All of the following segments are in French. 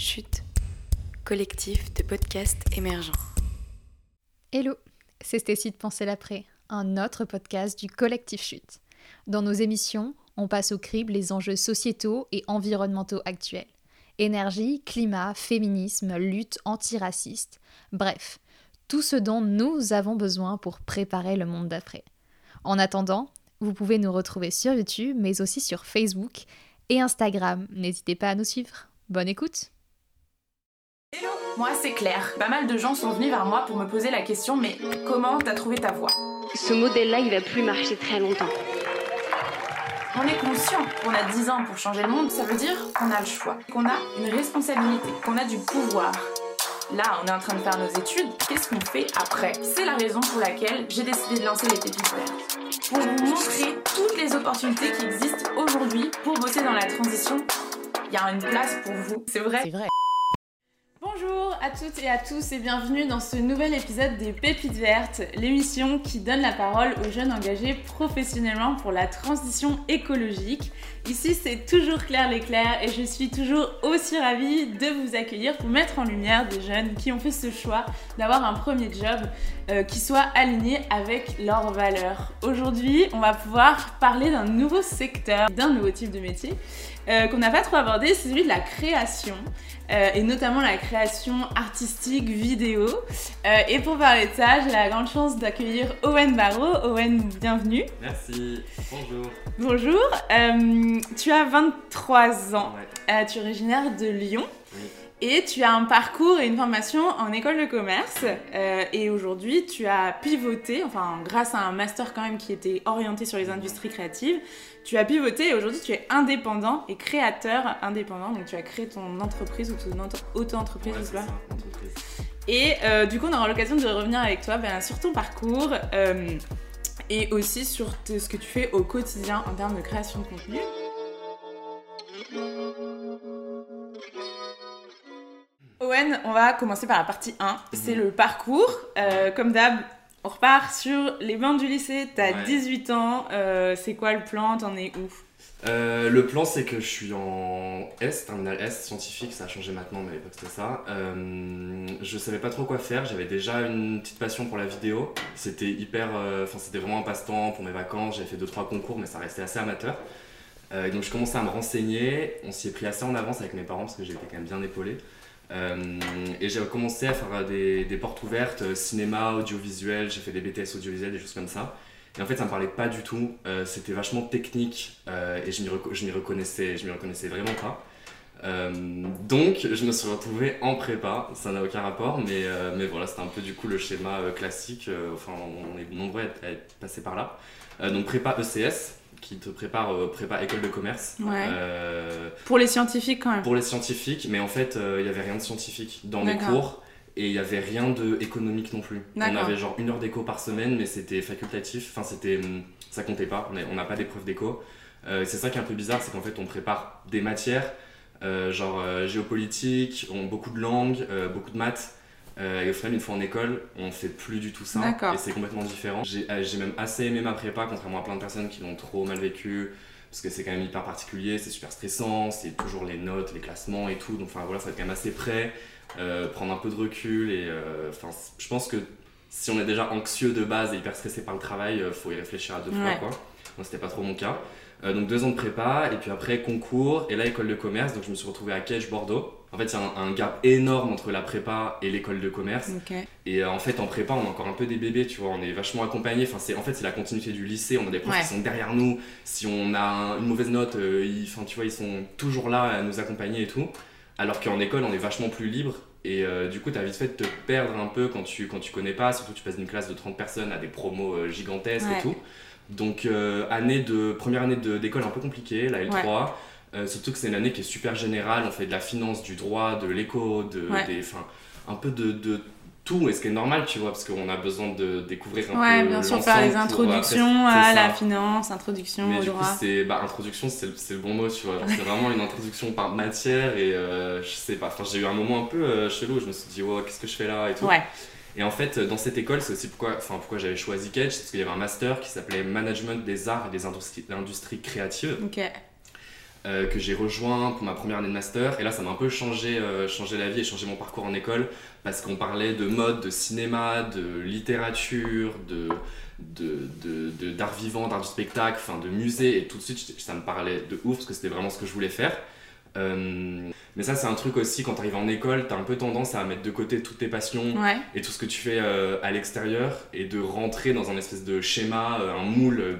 Chute, collectif de podcasts émergents. Hello, c'est Stécie de Penser l'après, un autre podcast du collectif Chute. Dans nos émissions, on passe au crible les enjeux sociétaux et environnementaux actuels. Énergie, climat, féminisme, lutte antiraciste, bref, tout ce dont nous avons besoin pour préparer le monde d'après. En attendant, vous pouvez nous retrouver sur YouTube, mais aussi sur Facebook et Instagram. N'hésitez pas à nous suivre. Bonne écoute Moi c'est Claire. Pas mal de gens sont venus vers moi pour me poser la question mais comment t'as trouvé ta voix? Ce modèle-là, il va plus marcher très longtemps. On est conscient qu'on a 10 ans pour changer le monde, ça veut dire qu'on a le choix, qu'on a une responsabilité, qu'on a du pouvoir. Là, on est en train de faire nos études, qu'est-ce qu'on fait après? C'est la raison pour laquelle j'ai décidé de lancer les pépites vertes. Pour vous montrer toutes les opportunités qui existent aujourd'hui pour bosser dans la transition, il y a une place pour vous. C'est vrai? C'est vrai. À toutes et à tous et bienvenue dans ce nouvel épisode des Pépites Vertes, l'émission qui donne la parole aux jeunes engagés professionnellement pour la transition écologique. Ici c'est toujours Claire Leclerc et je suis toujours aussi ravie de vous accueillir pour mettre en lumière des jeunes qui ont fait ce choix d'avoir un premier job euh, qui soit aligné avec leurs valeurs. Aujourd'hui on va pouvoir parler d'un nouveau secteur, d'un nouveau type de métier euh, qu'on n'a pas trop abordé, c'est celui de la création. Euh, et notamment la création artistique vidéo. Euh, et pour parler de ça, j'ai la grande chance d'accueillir Owen Barrault. Owen, bienvenue. Merci, bonjour. Bonjour, Euh, tu as 23 ans, Ouais. Tu es originaire de Lyon. Et tu as un parcours et une formation en école de commerce. Euh, et aujourd'hui, tu as pivoté, enfin, grâce à un master quand même qui était orienté sur les industries créatives, tu as pivoté et aujourd'hui, tu es indépendant et créateur indépendant. Donc, tu as créé ton entreprise ou ton auto- auto-entreprise, Ouais, pas. Et euh, du coup, on aura l'occasion de revenir avec toi ben, sur ton parcours euh, et aussi sur te- ce que tu fais au quotidien en termes de création de contenu. Owen, on va commencer par la partie 1. C'est le parcours. Euh, comme d'hab, on repart sur les bancs du lycée. T'as Ouais. 18 ans. Euh, c'est quoi le plan? T'en es où? Euh, le plan, c'est que je suis en S, terminal S, scientifique, ça a changé maintenant, mais à l'époque c'était ça. Euh, je savais pas trop quoi faire, j'avais déjà une petite passion pour la vidéo. C'était hyper. euh, Enfin, c'était vraiment un passe-temps pour mes vacances, j'avais fait 2-3 concours, mais ça restait assez amateur. Euh, donc je commençais à me renseigner, on s'y est pris assez en avance avec mes parents parce que été quand même bien épaulé. Euh, et j'ai commencé à faire des, portes ouvertes, euh, cinéma, audiovisuel, j'ai fait des BTS audiovisuels, des choses comme ça. Et en fait, ça me parlait pas du tout. C'était vachement technique et je m'y reconnaissais, reconnaissais vraiment pas. Donc, je me suis retrouvé en prépa. Ça n'a aucun rapport, mais, mais voilà, c'était un peu du coup le schéma classique. Enfin, on est nombreux à être, à être passés par là. Donc, prépa ECS, qui te prépare euh, prépa école de commerce. Ouais. Euh, Pour les scientifiques quand même. pour les scientifiques, mais en fait, euh, il y avait rien de scientifique dans mes D'accord. cours et il y avait rien de économique non plus. On avait genre une heure d'éco par semaine, mais c'était facultatif. Enfin, c'était, hum, ça comptait pas. On n'a pas d'épreuve d'éco. Euh, c'est ça qui est un peu bizarre, c'est qu'en fait, on prépare des matières, euh, genre euh, géopolitique, on, beaucoup de langues, euh, beaucoup de maths. Euh, et au final, une fois en école, on fait plus du tout ça. D'accord. Et c'est complètement différent. J'ai euh, j'ai même assez aimé ma prépa, contrairement à plein de personnes qui l'ont trop mal vécu parce que c'est quand même hyper particulier, c'est super stressant, c'est toujours les notes, les classements et tout, donc enfin voilà, faut être quand même assez prêt, euh, prendre un peu de recul et enfin je pense que si on est déjà anxieux de base et hyper stressé par le travail, faut y réfléchir à deux Ouais. fois quoi. Moi c'était pas trop mon cas. Donc deux ans de prépa et puis après concours et là école de commerce, donc je me suis retrouvé à Cage Bordeaux. En fait, il y a un, un gap énorme entre la prépa et l'école de commerce. Et euh, en fait, en prépa, on est encore un peu des bébés, tu vois, on est vachement accompagnés. Enfin, c'est, en fait, c'est la continuité du lycée, on a des profs Ouais. qui sont derrière nous. Si on a un- une mauvaise note, euh, ils, tu vois, ils sont toujours là à nous accompagner et tout. Alors qu'en école, on est vachement plus libre. Et euh, du coup, t'as vite fait de te perdre un peu quand tu, quand tu connais pas. Surtout, tu passes d'une classe de 30 personnes à des promos euh, gigantesques Ouais. et tout. Donc, année de, première année de- d'école un peu compliquée, la L3. Euh, surtout que c'est une année qui est super générale. On fait de la finance, du droit, de l'éco, de, Ouais. des, un peu de, de tout. Et ce qui est normal, tu vois, parce qu'on a besoin de découvrir un Ouais, peu bien sûr, faire les l'ensemble pour après- introductions à ça. la finance, introduction Mais au du coup, droit. c'est bah, introduction, c'est le, c'est le bon mot, tu vois. C'est vraiment une introduction par matière et euh, je sais pas. Enfin, j'ai eu un moment un peu euh, chelou. où Je me suis dit, oh, qu'est-ce que je fais là et tout. Ouais, Et en fait, dans cette école, c'est aussi pourquoi, enfin, pourquoi j'avais choisi c'est parce qu'il y avait un master qui s'appelait Management des arts et des industries, industries créatives. ok. Euh, que j'ai rejoint pour ma première année de master. Et là, ça m'a un peu changé, euh, changé la vie et changé mon parcours en école parce qu'on parlait de mode, de cinéma, de littérature, de d'art vivant, d'art du spectacle, enfin de musée, et tout de suite ça me parlait de ouf parce que c'était vraiment ce que je voulais faire. Euh, mais ça, c'est un truc aussi, quand tu arrives en école, tu as un peu tendance à mettre de côté toutes tes passions Ouais. et tout ce que tu fais euh, à l'extérieur et de rentrer dans un espèce de schéma, euh, un moule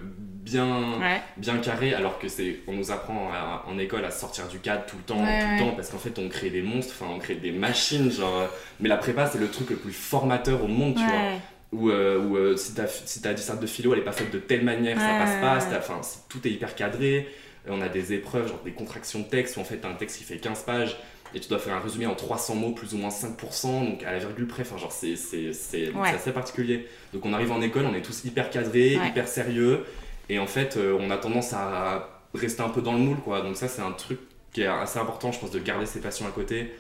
bien, Ouais. bien carré, alors que c'est on nous apprend à- en école à sortir du cadre tout le temps, Ouais, tout le temps, parce qu'en fait on crée des monstres, enfin on crée des machines, genre. Mais la prépa, c'est le truc le plus formateur au monde, tu vois où, euh, euh, si ta si disserte de philo elle est pas faite de telle manière ça passe pas enfin tout est hyper cadré Euh, on a des épreuves genre des contractions de texte où en fait t'as un texte qui fait 15 pages et tu dois faire un résumé en 300 mots plus ou moins 5% donc à la virgule près enfin genre c'est Ouais. assez particulier donc on arrive en école on est tous hyper cadrés Ouais. hyper sérieux et en fait euh, on a tendance à rester un peu dans le moule quoi donc ça c'est un truc qui est assez important je pense de garder ses passions à côté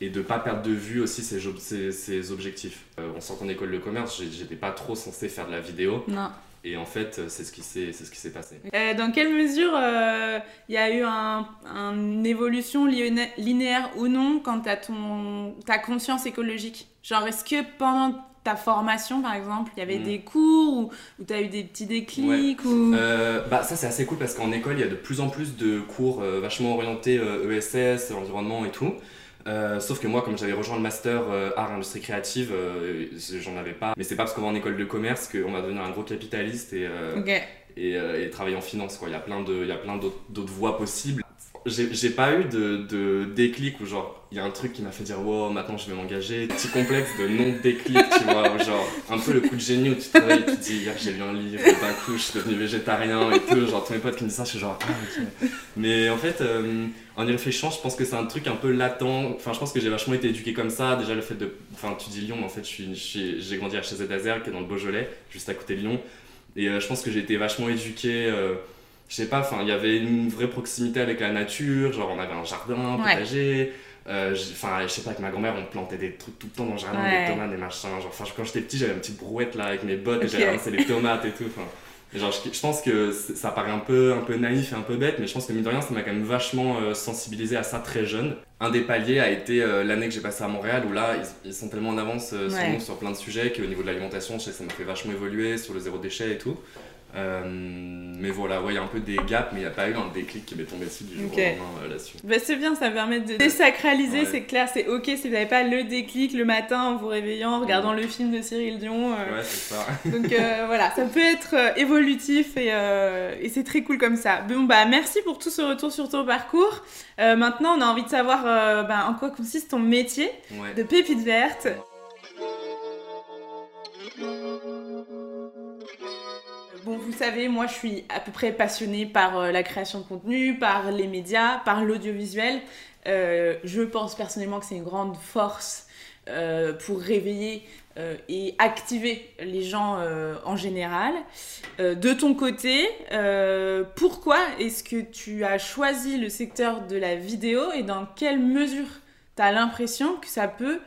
et de pas perdre de vue aussi ses, ses- ses objectifs. Euh, en sortant d'école de commerce, j'étais pas trop censé faire de la vidéo Non. et en fait euh, c'est ce qui s'est c'est ce qui s'est passé. Euh, dans quelle mesure il y a eu un, une évolution liné- linéaire ou non quant à ton, ta conscience écologique? Genre, est-ce que pendant ta formation, par exemple, il y avait Mm. des cours où, où tu as eu des petits déclics ou... Euh, bah ça c'est assez cool parce qu'en école il y a de plus en plus de cours euh, vachement orientés euh, ESS, environnement et tout. Sauf que moi comme j'avais rejoint le master art industrie créative, j'en avais pas. Mais c'est pas parce qu'on va en école de commerce qu'on va devenir un gros capitaliste et, et, et travailler en finance. Quoi. Il y a plein de- il y a plein d'autres d'autres voies possibles. J'ai pas eu de, de déclic où genre il y a un truc qui m'a fait dire wow maintenant je vais m'engager. Petit complexe de non déclic tu vois genre un peu le coup de génie où tu te tu dis hier j'ai lu un livre d'un coup je suis devenu végétarien et tout genre tous mes potes qui me disent ça je suis genre ah ok. Mais en fait euh, en y réfléchissant je pense que c'est un truc un peu latent. Enfin je pense que j'ai vachement été éduqué comme ça déjà le fait de enfin tu dis Lyon mais en fait j'ai grandi à HZ qui est dans le Beaujolais juste à côté de Lyon et euh, je pense que j'ai été vachement éduqué. euh, je sais pas, enfin, il y avait une vraie proximité avec la nature. Genre, on avait un jardin, un potager. Euh, Enfin, je sais pas, avec ma grand-mère, on plantait des trucs tout le temps dans le jardin, Ouais. des tomates, des machins. Genre, enfin, quand j'étais petit, j'avais une petite brouette là avec mes bottes et ramasser les tomates et tout. Et genre, je, je pense que ça paraît un peu, un peu naïf et un peu bête, mais je pense que mine de rien, ça m'a quand même vachement euh, sensibilisé à ça très jeune. Un des paliers a été euh, l'année que j'ai passée à Montréal, où là, ils, ils sont tellement en avance euh, sur nous sur plein de sujets qu'au niveau de l'alimentation, je sais que ça m'a fait vachement évoluer sur le zéro déchet et tout. Euh, mais voilà, ouais, il y a un peu des gaps, mais il n'y a pas eu un déclic qui m'est tombé dessus du jour Ok. au lendemain euh, là-dessus. Bah, c'est bien, ça permet de désacraliser, Ouais. c'est clair, c'est ok si vous n'avez pas le déclic le matin en vous réveillant, en regardant le film de Cyril Dion. euh, Ouais, c'est ça. Donc euh, voilà, ça peut être euh, évolutif et, euh, et c'est très cool comme ça. Bon bah merci pour tout ce retour sur ton parcours. Euh, maintenant on a envie de savoir euh, bah, en quoi consiste ton métier Ouais. de pépite verte. Bon, vous savez, moi je suis à peu près passionnée par euh, la création de contenu, par les médias, par l'audiovisuel. Euh, je pense personnellement que c'est une grande force euh, pour réveiller euh, et activer les gens en général. De ton côté, pourquoi est-ce que tu as choisi le secteur de la vidéo et dans quelle mesure tu as l'impression que ça peut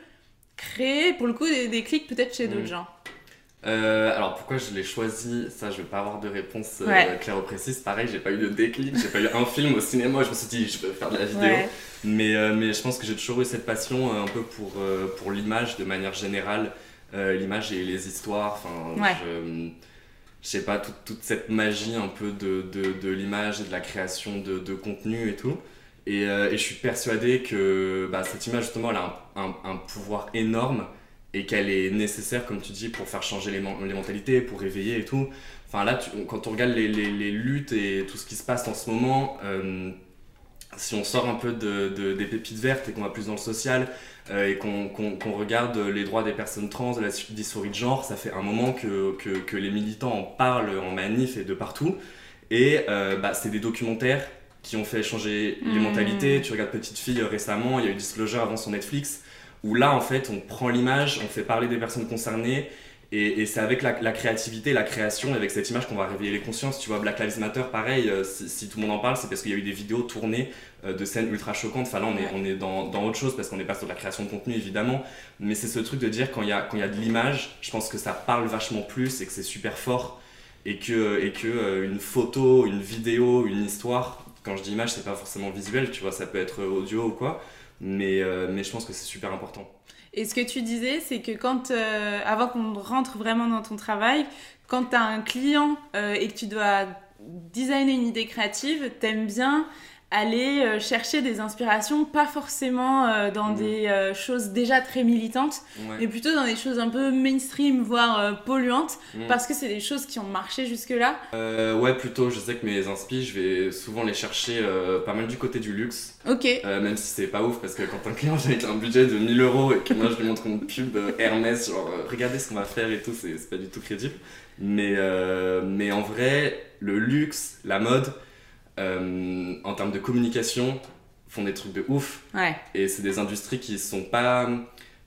créer pour le coup des, des clics peut-être chez d'autres Mm. gens? Euh, alors pourquoi je l'ai choisi Ça, je vais pas avoir de réponse euh, Ouais. claire ou précise. Pareil, j'ai pas eu de déclic, j'ai pas eu un film au cinéma. Je me suis dit, je peux faire de la vidéo. Ouais. Mais, euh, mais je pense que j'ai toujours eu cette passion euh, un peu pour, euh, pour l'image de manière générale. Euh, l'image et les histoires. Enfin, Ouais. je, je sais pas, toute, toute cette magie un peu de, de, de l'image et de la création de, de contenu et tout. Et, euh, et je suis persuadé que bah, cette image, justement, elle a un, un- un pouvoir énorme et qu'elle est nécessaire, comme tu dis, pour faire changer les, men- les mentalités, pour réveiller et tout. Enfin là, tu- quand on regarde les, les- les luttes et tout ce qui se passe en ce moment, euh, si on sort un peu de, de- des pépites vertes et qu'on va plus dans le social euh, et qu'on regarde les droits des personnes trans, de la dysphorie de genre, ça fait un moment que, que, que les militants en parlent en manif et de partout. Et euh, bah, c'est des documentaires qui ont fait changer les Mhm. mentalités. Tu regardes Petite Fille récemment, il y a eu Disclosure avant sur Netflix, où là en fait on prend l'image, on fait parler des personnes concernées. Et, c'est avec la, créativité, la création, avec cette image qu'on va réveiller les consciences. Tu vois, Black Lives Matter, pareil, euh, si, tout le monde en parle, c'est parce qu'il y a eu des vidéos tournées euh, de scènes ultra choquantes. Enfin là, on est, dans, autre chose parce qu'on n'est pas sur la création de contenu, évidemment. Mais c'est ce truc de dire quand il y a, de l'image, je pense que ça parle vachement plus et que c'est super fort. Et que euh, une photo, une vidéo, une histoire, quand je dis image, c'est pas forcément visuel, tu vois, ça peut être audio ou quoi, mais, euh, mais je pense que c'est super important. Et ce que tu disais, c'est que quand, euh, avant qu'on rentre vraiment dans ton travail, quand tu as un client euh, et que tu dois designer une idée créative, t'aimes bien aller euh, chercher des inspirations, pas forcément euh, dans Mhm. des euh, choses déjà très militantes, Ouais. mais plutôt dans des choses un peu mainstream, voire polluantes, Mm. parce que c'est des choses qui ont marché jusque-là. Euh, ouais, plutôt, je sais que mes inspi, je vais souvent les chercher euh, pas mal du côté du luxe, Ok. euh, même si c'est pas ouf, parce que quand un client vient avec un budget de 1000 euros et que moi je lui montre une pub Hermès, genre regardez ce qu'on va faire et tout, c'est pas du tout crédible. Mais, mais en vrai, le luxe, la mode, euh, en termes de communication, font des trucs de ouf. Ouais. Et c'est des industries qui sont pas.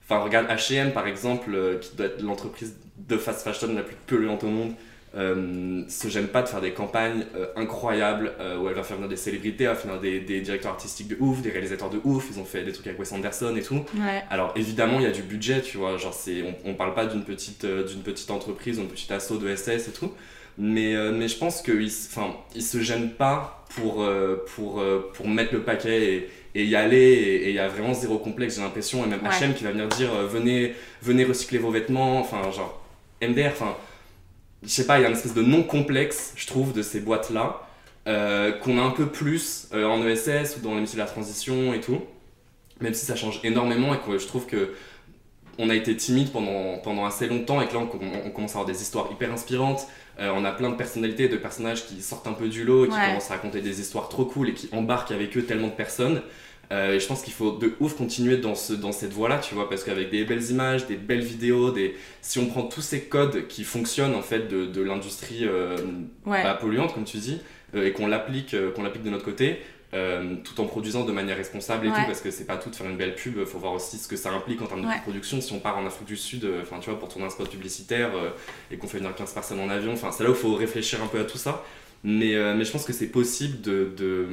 Enfin, regarde HM par exemple, euh, qui doit être l'entreprise de fast fashion la plus polluante au monde, euh, se gêne pas de faire des campagnes euh, incroyables euh, où elle va faire venir des célébrités, elle va faire venir des, des directeurs artistiques de ouf, des réalisateurs de ouf. Ils ont fait des trucs avec Wes Anderson et tout. Ouais. Alors évidemment, il y a du budget, tu vois. Genre, c'est, on, on parle pas d'une petite, euh, d'une petite entreprise ou une petite asso de SS et tout. Mais, mais je pense qu'ils ils se gênent pas pour, pour, pour mettre le paquet et, et y aller. Et il y a vraiment zéro complexe, j'ai l'impression. Et même Ouais. HM qui va venir dire venez, venez recycler vos vêtements. Enfin, genre, MDR, enfin, je sais pas, il y a une espèce de non-complexe, je trouve, de ces boîtes-là. euh, qu'on a un peu plus euh, en ESS ou dans les métiers de la transition et tout même si ça change énormément et que je trouve que on a été timide pendant, pendant assez longtemps et que là on, on- on commence à avoir des histoires hyper inspirantes. Euh, on a plein de personnalités, de personnages qui sortent un peu du lot et qui Ouais. commencent à raconter des histoires trop cool et qui embarquent avec eux tellement de personnes. Euh, et je pense qu'il faut de ouf continuer dans, ce, dans cette voie-là, tu vois, parce qu'avec des belles images, des belles vidéos, des... si on prend tous ces codes qui fonctionnent en fait de, de l'industrie euh, Ouais. bah, polluante, comme tu dis, euh, et qu'on l'applique, euh, qu'on l'applique de notre côté, euh, tout en produisant de manière responsable et Ouais. tout, parce que c'est pas tout de faire une belle pub, faut voir aussi ce que ça implique en termes de production. Si on part en Afrique du Sud, euh, enfin tu vois, pour tourner un spot publicitaire euh, et qu'on fait venir 15 personnes en avion, enfin c'est là où il faut réfléchir un peu à tout ça. Mais, euh, mais je pense que c'est possible de, de,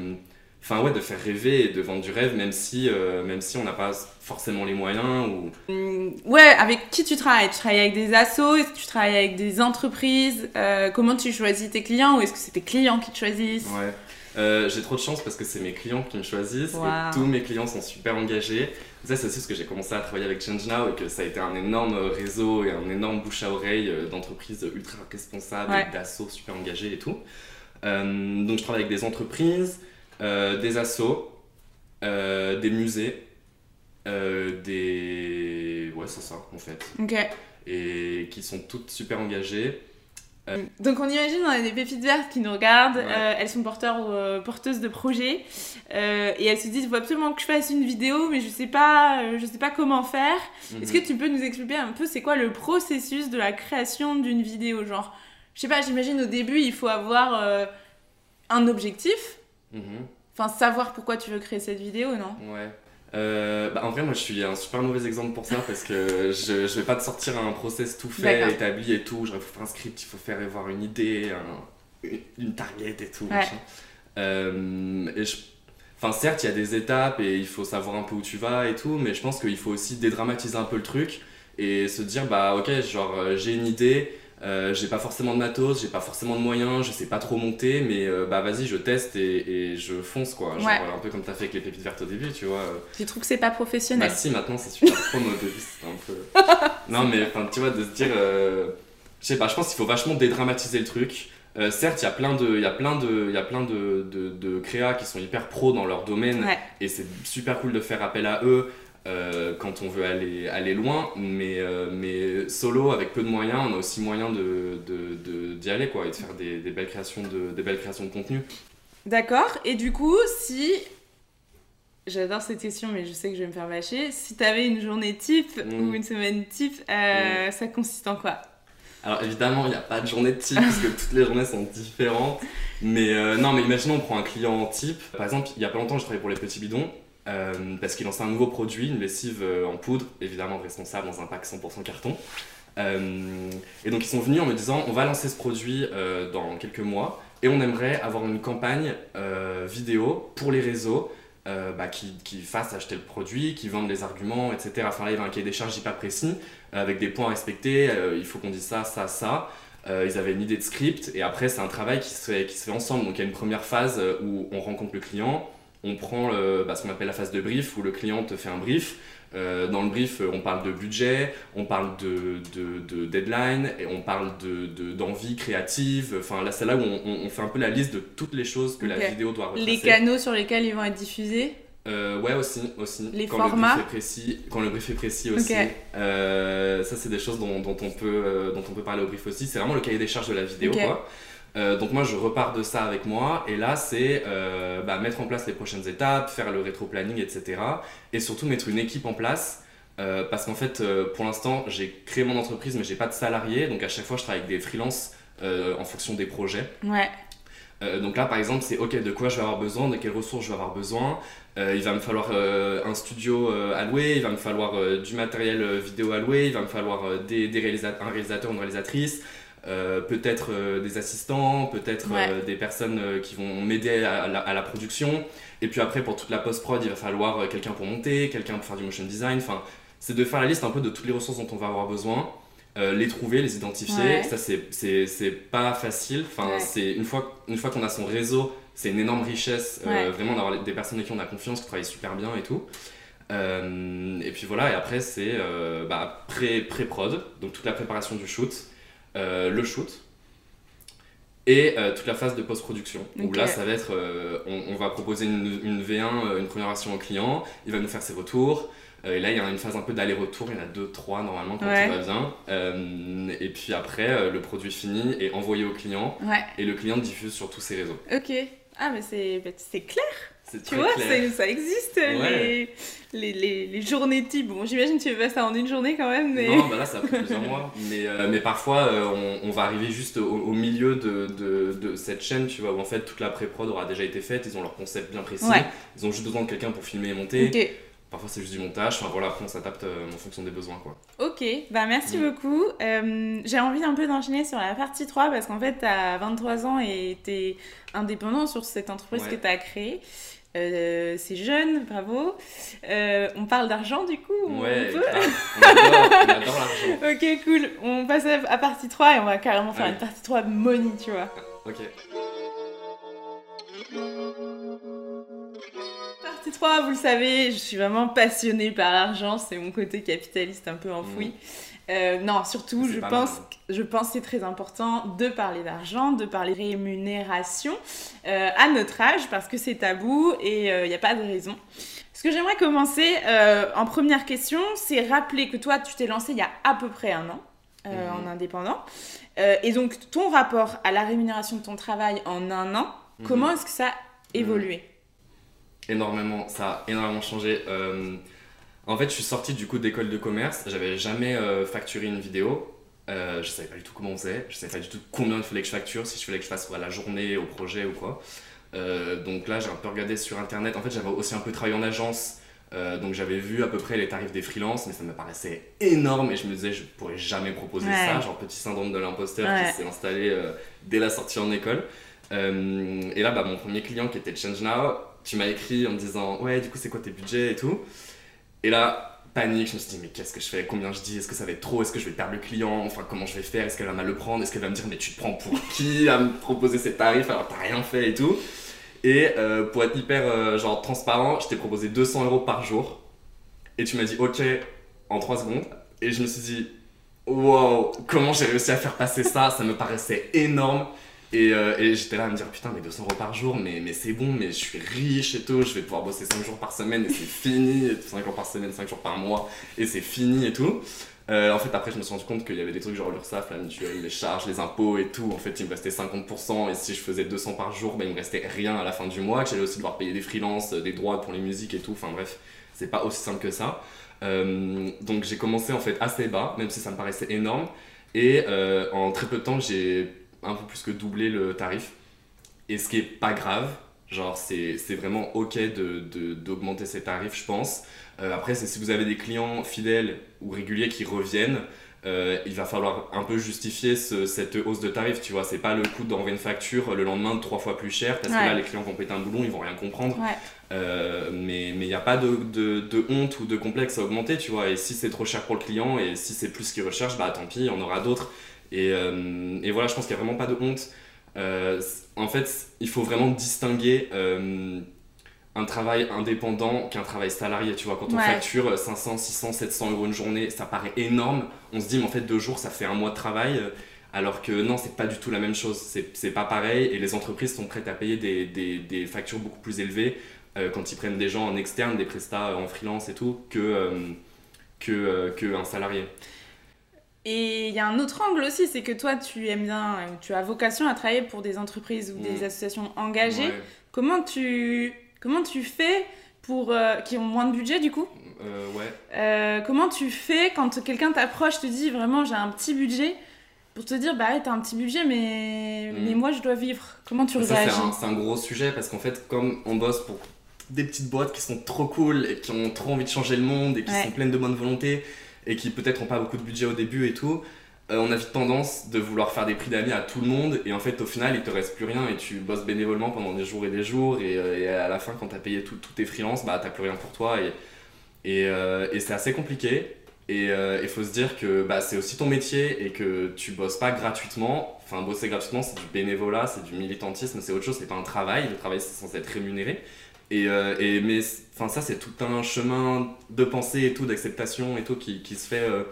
enfin ouais, de faire rêver et de vendre du rêve, même si, euh, même si on n'a pas forcément les moyens ou Hum, Ouais, avec qui tu travailles? Tu travailles avec des assos? Est-ce que tu travailles avec des entreprises? Euh, Comment tu choisis tes clients Ou est-ce que c'est tes clients qui te choisissent? Ouais. Euh, j'ai trop de chance parce que c'est mes clients qui me choisissent Wow. et tous mes clients sont super engagés. Ça, c'est aussi parce que j'ai commencé à travailler avec Change Now et que ça a été un énorme réseau et un énorme bouche à oreille d'entreprises ultra responsables, Ouais. et d'assos super engagés et tout. Donc, je travaille avec des entreprises, euh, des assos, euh, des musées, euh, des. Ouais, c'est ça en fait. Ok. Et qui sont toutes super engagées. Donc on imagine on a des pépites vertes qui nous regardent, Ouais. euh, elles sont porteurs ou euh, porteuses de projets euh, et elles se disent il faut absolument que je fasse une vidéo mais je sais pas je sais pas comment faire. Est-ce que tu peux nous expliquer un peu c'est quoi le processus de la création d'une vidéo genre? Je sais pas j'imagine au début il faut avoir un objectif, Mhm. enfin savoir pourquoi tu veux créer cette vidéo non? Ouais. Euh, bah, en vrai, moi je suis un super mauvais exemple pour ça parce que je, je vais pas te sortir un process tout fait, établi et tout. Genre, il faut faire un script, il faut faire avoir une idée, un- une, target et tout. Ouais. machin. Euh, et je- Enfin, certes, il y a des étapes et il faut savoir un peu où tu vas et tout, mais je pense qu'il faut aussi dédramatiser un peu le truc et se dire, bah ok, genre euh, j'ai une idée, euh, j'ai pas forcément de matos, j'ai pas forcément de moyens, je sais pas trop monter, mais euh, bah vas-y, je teste et, et je fonce quoi. Genre, Ouais. un peu comme t'as fait avec les pépites vertes au début, tu vois. euh, Tu trouves que c'est pas professionnel bah si, maintenant c'est super pro, au début c'était un peu... non mais enfin tu vois, de se dire... euh, Je sais pas, je pense qu'il faut vachement dédramatiser le truc. Euh, certes, il y a plein de, il y a plein de, il y a plein de, de, de créas qui sont hyper pros dans leur domaine Ouais. et c'est super cool de faire appel à eux euh, quand on veut aller, aller loin, mais, euh, mais solo avec peu de moyens, on a aussi moyen de, de, de- d'y aller quoi et de faire des, des belles créations de, des belles créations de contenu. D'accord. Et du coup, si. J'adore cette question, mais je sais que je vais me faire vacher. Si t'avais une journée type Mm. ou une semaine type, euh, ça consiste en quoi? Alors évidemment, il n'y a pas de journée de type parce que toutes les journées sont différentes. Mais euh, non, mais imaginons on prend un client type. Par exemple, il y a pas longtemps, je travaillais pour les petits bidons euh, parce qu'ils lançaient un nouveau produit, une lessive euh, en poudre, évidemment responsable dans un pack 100% carton. Euh, et donc ils sont venus en me disant on va lancer ce produit dans quelques mois et on aimerait avoir une campagne vidéo pour les réseaux bah, qui, qui fassent acheter le produit, qui vendent les arguments, etc. Enfin là il y avait un cahier des charges hyper précis avec des points à respecter, il faut qu'on dise ça, ça, ça. Ils avaient une idée de script et après c'est un travail qui se, fait, ensemble. Donc il y a une première phase où on rencontre le client, on prend le, bah, ce qu'on appelle la phase de brief où le client te fait un brief. Euh, dans le brief, on parle de budget, on parle de, de, de deadline et on parle d'envie de, créative. Enfin là c'est là où on, on, fait un peu la liste de toutes les choses que la vidéo doit retracer. Les canaux sur lesquels ils vont être diffusés euh, ouais, aussi. aussi. Les quand formats le brief est précis, Quand le brief est précis aussi. Euh, ça, c'est des choses dont, dont, on peut, euh, dont on peut parler au brief aussi. C'est vraiment le cahier des charges de la vidéo. Quoi. Euh, donc moi, je repars de ça avec moi. Et là, c'est bah, mettre en place les prochaines étapes, faire le rétro-planning, etc. Et surtout mettre une équipe en place. parce qu'en fait, pour l'instant, j'ai créé mon entreprise, mais j'ai pas de salariés. Donc à chaque fois, je travaille avec des freelances en fonction des projets. Ouais. Euh, donc là, par exemple, c'est ok, de quoi je vais avoir besoin, de quelles ressources je vais avoir besoin. Euh, il va me falloir euh, un studio à louer, il va me falloir du matériel vidéo à louer, il va me falloir des, des un réalisateur, une réalisatrice, peut-être des assistants, peut-être des personnes qui vont m'aider à, à, la production. Et puis après, pour toute la post-prod, il va falloir quelqu'un pour monter, quelqu'un pour faire du motion design. Enfin, c'est de faire la liste un peu de toutes les ressources dont on va avoir besoin. Euh, les trouver, les identifier, ça c'est pas facile. Enfin, c'est une fois, une fois qu'on a son réseau, c'est une énorme richesse, euh, vraiment d'avoir des personnes avec qui on a confiance, qui travaillent super bien et tout. Euh, et puis voilà, et après c'est bah, pré-prod, donc toute la préparation du shoot, le shoot, et toute la phase de post-production. Où là, ça va être, on, va proposer une, une V1, une première version au client, il va nous faire ses retours, euh, et là, il y a une phase un peu d'aller-retour, il y en a deux, trois normalement quand tout va bien. Euh, et puis après, euh, le produit fini est envoyé au client et le client diffuse sur tous ses réseaux. Ok. Ah, mais c'est bah, clair. Tu vois, ça existe, les, les, les, les, journées type. Bon, j'imagine que tu fais ça en une journée quand même. Mais... Non, bah là, ça a pris plusieurs mois. Mais, mais parfois, on, on, va arriver juste au, milieu de, de, de, cette chaîne, tu vois, où en fait, toute la pré-prod aura déjà été faite. Ils ont leur concept bien précis. Ils ont juste besoin de quelqu'un pour filmer et monter. Parfois c'est juste du montage, enfin voilà, après on s'adapte euh, en fonction des besoins quoi. Ok, bah merci mm. beaucoup. Euh, j'ai envie un peu d'enchaîner sur la partie 3 parce qu'en fait tu as 23 ans et tu es indépendant sur cette entreprise que tu as créée. Euh, c'est jeune, bravo. on parle d'argent du coup Ouais, on, peut on adore, l'argent. ok, cool. On passe à, partie 3 et on va carrément faire une partie 3 money, tu vois. Ok. 3, vous le savez, je suis vraiment passionnée par l'argent, c'est mon côté capitaliste un peu enfoui. Mm. Euh, non, surtout, je pense, je pense que c'est très important de parler d'argent, de parler de rémunération euh, à notre âge parce que c'est tabou et il euh, n'y a pas de raison. Ce que j'aimerais commencer en première question, c'est rappeler que toi, tu t'es lancé il y a à peu près un an mm-hmm. en indépendant. et donc, ton rapport à la rémunération de ton travail en un an, mm-hmm. comment est-ce que ça a évolué? Énormément, ça a énormément changé. Euh, en fait, je suis sorti du coup d'école de commerce, j'avais jamais euh, facturé une vidéo. Euh, je savais pas du tout comment on faisait, je savais pas du tout combien il fallait que je facture, si je fallait que je fasse à la journée, au projet ou quoi. donc là, j'ai un peu regardé sur internet. En fait, j'avais aussi un peu travaillé en agence, donc j'avais vu à peu près les tarifs des freelances, mais ça me paraissait énorme et je me disais, je pourrais jamais proposer ça, genre petit syndrome de l'imposteur qui s'est installé dès la sortie en école. et là, bah, mon premier client qui était Change Now, tu m'as écrit en me disant ouais du coup c'est quoi tes budgets et tout. Et là panique je me suis dit mais qu'est-ce que je fais? Combien je dis? Est-ce que ça va être trop? Est-ce que je vais perdre le client? Enfin comment je vais faire? Est-ce qu'elle va mal le prendre? Est-ce qu'elle va me dire mais tu te prends pour qui à me proposer ces tarifs alors t'as rien fait et tout? Et euh, pour être hyper euh, genre transparent je t'ai proposé 200 euros par jour. Et tu m'as dit ok en 3 secondes. Et je me suis dit wow comment j'ai réussi à faire passer ça? Ça me paraissait énorme euh, et, j'étais là à me dire putain mais 200 euros par jour mais, mais c'est bon mais je suis riche et tout je vais pouvoir bosser 5 jours par semaine et c'est fini 5 jours par semaine 5 jours par mois et c'est fini et tout. Euh, en fait après je me suis rendu compte qu'il y avait des trucs genre l'URSSAF, la mutuelle, les charges, les impôts et tout. En fait il me restait 50% et si je faisais 200 par jour ben, il me restait rien à la fin du mois que j'allais aussi devoir payer des freelances, des droits pour les musiques et tout. Enfin bref c'est pas aussi simple que ça. Euh, donc j'ai commencé en fait assez bas même si ça me paraissait énorme. Et en très peu de temps j'ai un peu plus que doubler le tarif. Et ce qui est pas grave, genre c'est vraiment ok d'augmenter de, de, ses tarifs, je pense. Euh, après, c'est si vous avez des clients fidèles ou réguliers qui reviennent, euh, il va falloir un peu justifier cette hausse de tarif, tu vois. C'est pas le coup d'envoyer une facture le lendemain de trois fois plus cher, parce que là, les clients vont péter un boulon, ils vont rien comprendre. Euh, mais il n'y a pas de, de, de, honte ou de complexe à augmenter, tu vois. Et si c'est trop cher pour le client et si c'est plus ce qu'il recherche, bah tant pis, il y en aura d'autres. Et, euh, et voilà, je pense qu'il n'y a vraiment pas de honte. Euh, en fait, il faut vraiment distinguer euh, un travail indépendant qu'un travail salarié. Tu vois, quand on Ouais. facture 500, 600, 700 euros une journée, ça paraît énorme. On se dit, mais en fait, deux jours, ça fait un mois de travail. Alors que non, c'est pas du tout la même chose. C'est pas pareil. Et les entreprises sont prêtes à payer des, des, des factures beaucoup plus élevées euh, quand ils prennent des gens en externe, des prestats en freelance et tout, que, euh, que, euh, que un salarié. Et il y a un autre angle aussi, c'est que toi, tu aimes bien, euh, tu as vocation à travailler pour des entreprises ou des Mm. associations engagées. Ouais. Comment tu comment tu fais pour euh, qui ont moins de budget du coup? Euh, ouais. Euh, Comment tu fais quand quelqu'un t'approche, te dit vraiment j'ai un petit budget pour te dire bah ouais, t'as un petit budget mais Mm. mais moi je dois vivre. Comment tu Ça, c'est réagis? un, c'est un gros sujet parce qu'en fait, comme on bosse pour des petites boîtes qui sont trop cool et qui ont trop envie de changer le monde et qui Ouais. sont pleines de bonne volonté et qui peut-être n'ont pas beaucoup de budget au début et tout, euh, on a vite tendance de vouloir faire des prix d'amis à tout le monde et en fait, au final, il te reste plus rien et tu bosses bénévolement pendant des jours et des jours et, euh, à la fin, quand t'as payé tous tes freelances, bah t'as plus rien pour toi et, et, euh, c'est assez compliqué. Et il faut se dire que bah, c'est aussi ton métier et que tu bosses pas gratuitement. Enfin, bosser gratuitement, c'est du bénévolat, c'est du militantisme, c'est autre chose, c'est pas un travail. Le travail, c'est censé être rémunéré. Et, euh, et mais enfin, ça, c'est tout un chemin de pensée et tout, d'acceptation et tout, qui, qui se fait euh,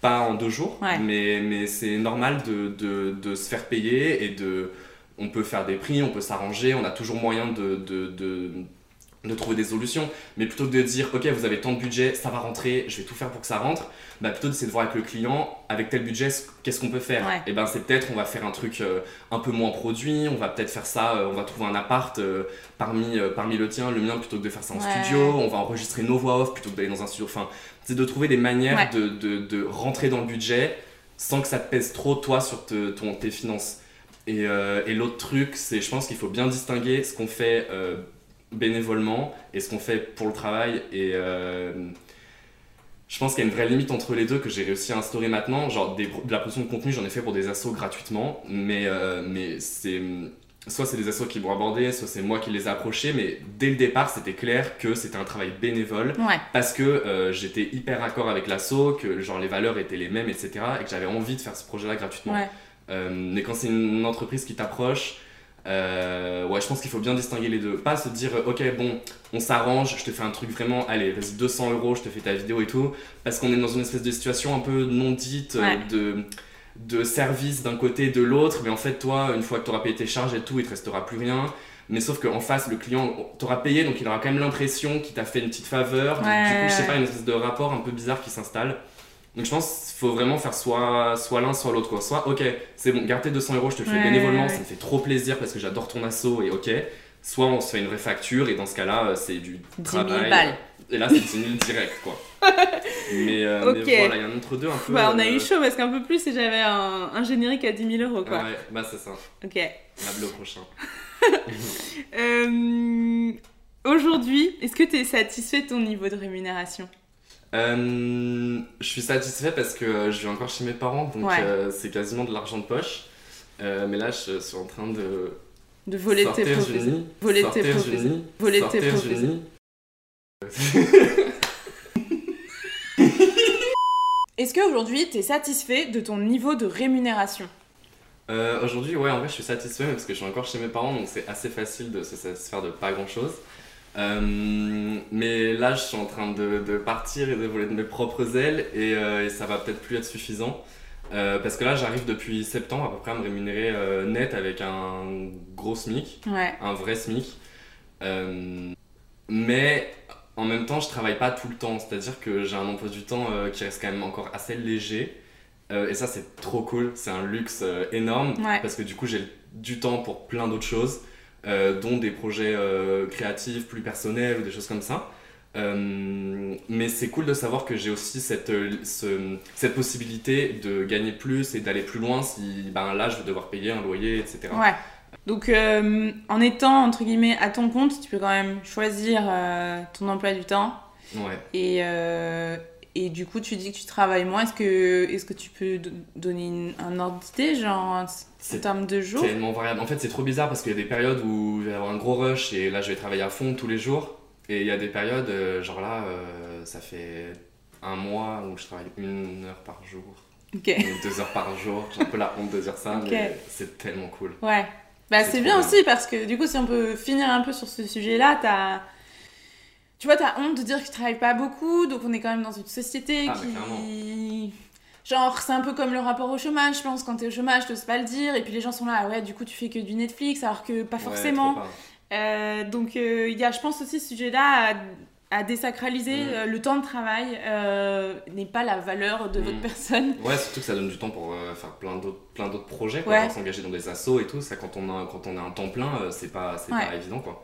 pas en deux jours. Ouais. Mais, mais c'est normal de, de, de se faire payer et de. On peut faire des prix, on peut s'arranger, on a toujours moyen de, de, de, trouver des solutions. Mais plutôt que de dire, ok, vous avez tant de budget, ça va rentrer, je vais tout faire pour que ça rentre, bah plutôt d'essayer de voir avec le client, avec tel budget, ce- qu'est-ce qu'on peut faire Ouais. Et ben c'est peut-être, on va faire un truc euh, un peu moins produit, on va peut-être faire ça, euh, on va trouver un appart euh, parmi, parmi le tien, le mien, plutôt que de faire ça en Ouais. studio, on va enregistrer nos voix off plutôt que d'aller dans un studio. Enfin, c'est de trouver des manières Ouais. de, de, de rentrer dans le budget sans que ça te pèse trop, toi, sur te- ton, tes finances. Et, et l'autre truc, c'est je pense qu'il faut bien distinguer ce qu'on fait bénévolement et ce qu'on fait pour le travail. Et euh, je pense qu'il y a une vraie limite entre les deux que j'ai réussi à instaurer maintenant. Genre, des, de la production de contenu, j'en ai fait pour des assos gratuitement, mais, euh, mais c'est. Soit c'est des assos qui m'ont abordé, soit c'est moi qui les ai approchés, mais dès le départ, c'était clair que c'était un travail bénévole Ouais. parce que euh, j'étais hyper raccord avec l'asso, que genre les valeurs étaient les mêmes, etc. et que j'avais envie de faire ce projet-là gratuitement. Ouais. Mais quand c'est une entreprise qui t'approche, euh, ouais, je pense qu'il faut bien distinguer les deux. Pas se dire, euh, ok, bon, on s'arrange, je te fais un truc vraiment, allez, vas-y, 200 euros, je te fais ta vidéo et tout. Parce qu'on est dans une espèce de situation un peu non dite, euh, Ouais. de, de service d'un côté et de l'autre. Mais en fait, toi, une fois que tu auras payé tes charges et tout, il te restera plus rien. Mais sauf qu'en face, le client t'aura payé, donc il aura quand même l'impression qu'il t'a fait une petite faveur. Ouais. Du coup, je sais pas, une espèce de rapport un peu bizarre qui s'installe. Donc je pense qu'il faut vraiment faire soit, soit l'un, soit l'autre. Soit, ok, c'est bon, garde tes 200 euros, je te le fais Ouais, bénévolement, ouais, ça me fait trop plaisir parce que j'adore ton assaut et ok. Soit on se fait une vraie facture et dans ce cas-là, euh, c'est du 10 000 travail. balles. Et là, c'est 10 000 direct, quoi. mais, euh, mais voilà, il y a un entre deux un peu. Bah, on a euh, eu chaud parce qu'un peu plus et j'avais un, un générique à 10 000 euros quoi. Ouais, bah c'est ça. Ok. Lave-le au prochain. Euh, Aujourd'hui, est-ce que tu es satisfait de ton niveau de rémunération? Euh, je suis satisfait parce que euh, je vis encore chez mes parents, donc Ouais. euh, c'est quasiment de l'argent de poche. Euh, mais là, je suis en train de De voler tes sortir nid. Voler tes sortir. Voler sortir. Est-ce qu'aujourd'hui, tu es satisfait de ton niveau de rémunération? Aujourd'hui, ouais, en vrai, je suis satisfait parce que je suis encore chez mes parents, donc c'est assez facile de se satisfaire de pas grand chose. Mais là, je suis en train de, de partir et de voler de mes propres ailes et, euh, et ça va peut-être plus être suffisant. Euh, parce que là, j'arrive depuis septembre à peu près à me rémunérer euh, net avec un gros SMIC, Ouais. un vrai SMIC. Euh, mais en même temps, je travaille pas tout le temps, c'est-à-dire que j'ai un emploi du temps euh, qui reste quand même encore assez léger. Euh, et ça, c'est trop cool, c'est un luxe euh, énorme Ouais. parce que du coup, j'ai du temps pour plein d'autres choses, euh, dont des projets euh, créatifs plus personnels ou des choses comme ça. Euh, mais c'est cool de savoir que j'ai aussi cette, ce- cette possibilité de gagner plus et d'aller plus loin si ben, là je vais devoir payer un loyer, etc. Ouais. Donc, en étant entre guillemets à ton compte, tu peux quand même choisir ton emploi du temps. Ouais. Et, et du coup, tu dis que tu travailles moins. Est-ce que, est que tu peux do- donner une- un ordre d'idée, genre en C'est termes de jours tellement variable. En fait, c'est trop bizarre parce qu'il y a des périodes où il va y avoir un gros rush et là je vais travailler à fond tous les jours. Et il y a des périodes, euh, genre là, euh, ça fait un mois où je travaille une heure par jour. Deux heures par jour. J'ai un peu la honte de dire ça, Ok. mais c'est tellement cool. Ouais. Bah, C'est c'est bien bien. aussi parce que du coup, si on peut finir un peu sur ce sujet-là, t'as. Tu vois, t'as honte de dire que tu travailles pas beaucoup, donc on est quand même dans une société Ah, qui. Genre, c'est un peu comme le rapport au chômage, je pense. Quand t'es au chômage, t'oses pas le dire, et puis les gens sont là, ah ouais, du coup, tu fais que du Netflix, alors que pas Ouais, forcément. Euh, donc, euh, il y a, je pense aussi, ce sujet-là à, à désacraliser. Mm. Euh, le temps de travail euh, n'est pas la valeur de votre Mm. personne. Ouais, surtout que ça donne du temps pour faire plein d'autres, plein d'autres projets, Ouais. s'engager dans des assos et tout. Ça, quand on a, quand on a un temps plein, c'est pas, c'est Ouais. pas évident, quoi.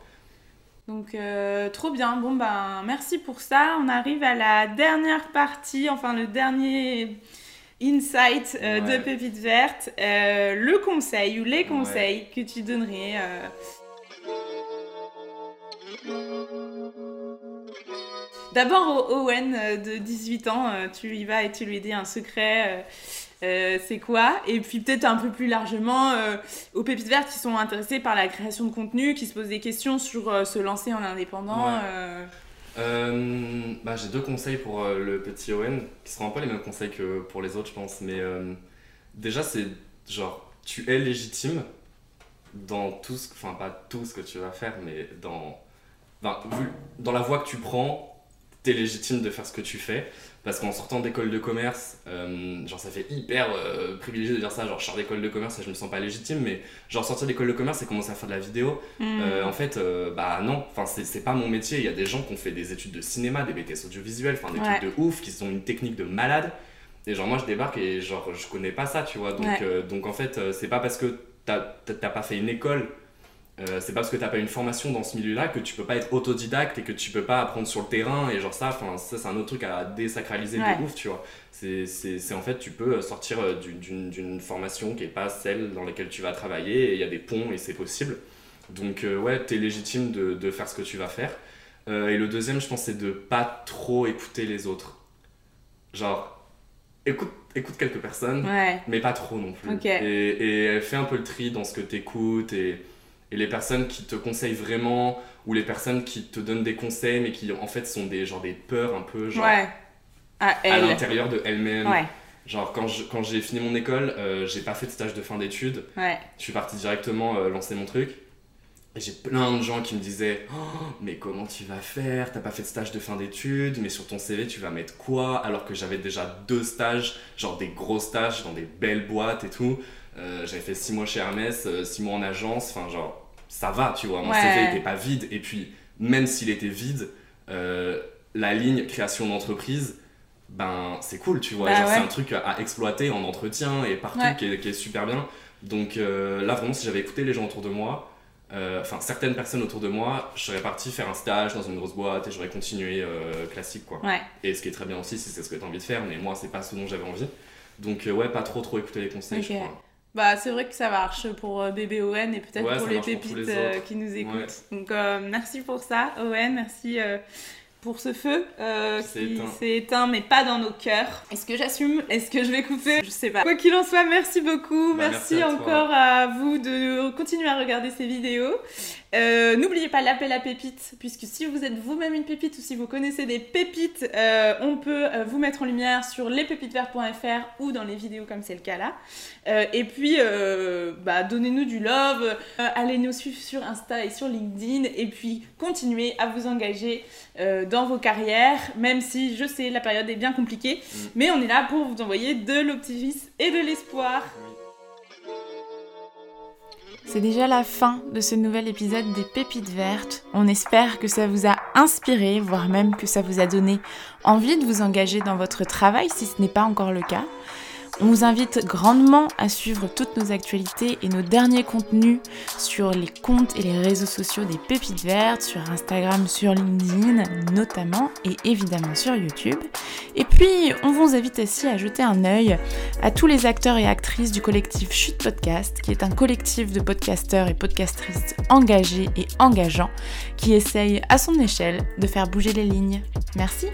Donc euh, trop bien, bon ben merci pour ça. On arrive à la dernière partie, enfin le dernier insight euh, Ouais. de Pépite Verte, Euh, le conseil ou les Ouais. conseils que tu donnerais. D'abord au Owen de 18 ans, tu y vas et tu lui dis un secret. Euh, c'est quoi? Et puis peut-être un peu plus largement euh, aux pépites vertes qui sont intéressés par la création de contenu, qui se posent des questions sur euh, se lancer en indépendant. Ouais. bah, j'ai deux conseils pour le petit Owen, qui seront un peu les mêmes conseils que pour les autres, je pense. Mais déjà, c'est genre, tu es légitime dans tout ce, enfin pas tout ce que tu vas faire, mais dans, vu, dans la voie que tu prends, t'es légitime de faire ce que tu fais. Parce qu'en sortant d'école de commerce, euh, genre ça fait hyper euh, privilégié de dire ça, genre je sors d'école de commerce et je me sens pas légitime, mais genre sortir d'école de commerce et commencer à faire de la vidéo, hmm. euh, en fait, bah non, enfin c'est pas mon métier. Il y a des gens qui ont fait des études de cinéma, des BTS audiovisuels, enfin des Ouais. trucs de ouf, qui ont une technique de malade. Et genre moi je débarque et genre je connais pas ça, tu vois. Donc, Ouais. donc en fait, c'est pas parce que t'as pas fait une école, euh, c'est pas parce que t'as pas une formation dans ce milieu-là que tu peux pas être autodidacte et que tu peux pas apprendre sur le terrain. Et genre ça, enfin ça c'est un autre truc à désacraliser Ouais. de ouf, tu vois. C'est en fait tu peux sortir euh, d'une- formation qui est pas celle dans laquelle tu vas travailler et il y a des ponts et c'est possible. Donc euh, ouais, t'es légitime de, de faire ce que tu vas faire. Euh, et le deuxième, je pense, c'est de pas trop écouter les autres. Genre, écoute, écoute quelques personnes, Ouais. mais pas trop non plus. Et, et fais un peu le tri dans ce que t'écoutes et, et les personnes qui te conseillent vraiment ou les personnes qui te donnent des conseils mais qui en fait sont des, genre, des peurs un peu genre, Ouais. À l'intérieur de elles-mêmes. Ouais. Genre quand je- quand j'ai fini mon école, euh, j'ai pas fait de stage de fin d'études. Ouais. Je suis parti directement euh, lancer mon truc. Et j'ai plein de gens qui me disaient Oh, Mais comment tu vas faire? T'as pas fait de stage de fin d'études, mais sur ton CV tu vas mettre quoi Alors que j'avais déjà deux stages, genre des gros stages dans des belles boîtes et tout. Euh, j'avais fait six mois chez Hermès, euh, six mois en agence, enfin genre ça va, tu vois. Mon Ouais. CV était pas vide. Et puis, même s'il était vide, euh, la ligne création d'entreprise, ben c'est cool, tu vois. Bah ouais. C'est un truc à exploiter en entretien et partout Ouais. qui, est, qui est super bien. Donc euh, là, vraiment, si j'avais écouté les gens autour de moi, euh, enfin certaines personnes autour de moi, je serais parti faire un stage dans une grosse boîte et j'aurais continué euh, classique, quoi. Ouais. Et ce qui est très bien aussi si c'est ce que tu as envie de faire, mais moi, c'est pas ce dont j'avais envie. Donc euh, ouais, pas trop trop écouter les conseils, je crois. Bah, c'est vrai que ça marche pour euh, bébé Owen et peut-être Ouais, pour les pour pépites les euh, qui nous écoutent. Ouais. Donc, euh, merci pour ça, Owen. Merci euh, pour ce feu qui s'est éteint, mais pas dans nos cœurs. Est-ce que j'assume? Est-ce que je vais couper? Je sais pas. Quoi qu'il en soit, merci beaucoup. Bah, merci, merci à toi. encore à vous de continuer à regarder ces vidéos. Euh, N'oubliez pas l'appel à pépites, puisque si vous êtes vous-même une pépite ou si vous connaissez des pépites, euh, on peut euh, vous mettre en lumière sur lespépitesvertes.fr ou dans les vidéos comme c'est le cas là. Et puis, bah, donnez-nous du love, allez nous suivre sur Insta et sur LinkedIn, et puis continuez à vous engager dans vos carrières, même si je sais la période est bien compliquée, Mm. mais on est là pour vous envoyer de l'optimisme et de l'espoir. C'est déjà la fin de ce nouvel épisode des Pépites Vertes. On espère que ça vous a inspiré, voire même que ça vous a donné envie de vous engager dans votre travail si ce n'est pas encore le cas. On vous invite grandement à suivre toutes nos actualités et nos derniers contenus sur les comptes et les réseaux sociaux des Pépites Vertes, sur Instagram, sur LinkedIn notamment, et évidemment sur YouTube. Et puis, on vous invite aussi à jeter un œil à tous les acteurs et actrices du collectif Chute Podcast, qui est un collectif de podcasteurs et podcastrices engagés et engageants, qui essaye à son échelle de faire bouger les lignes. Merci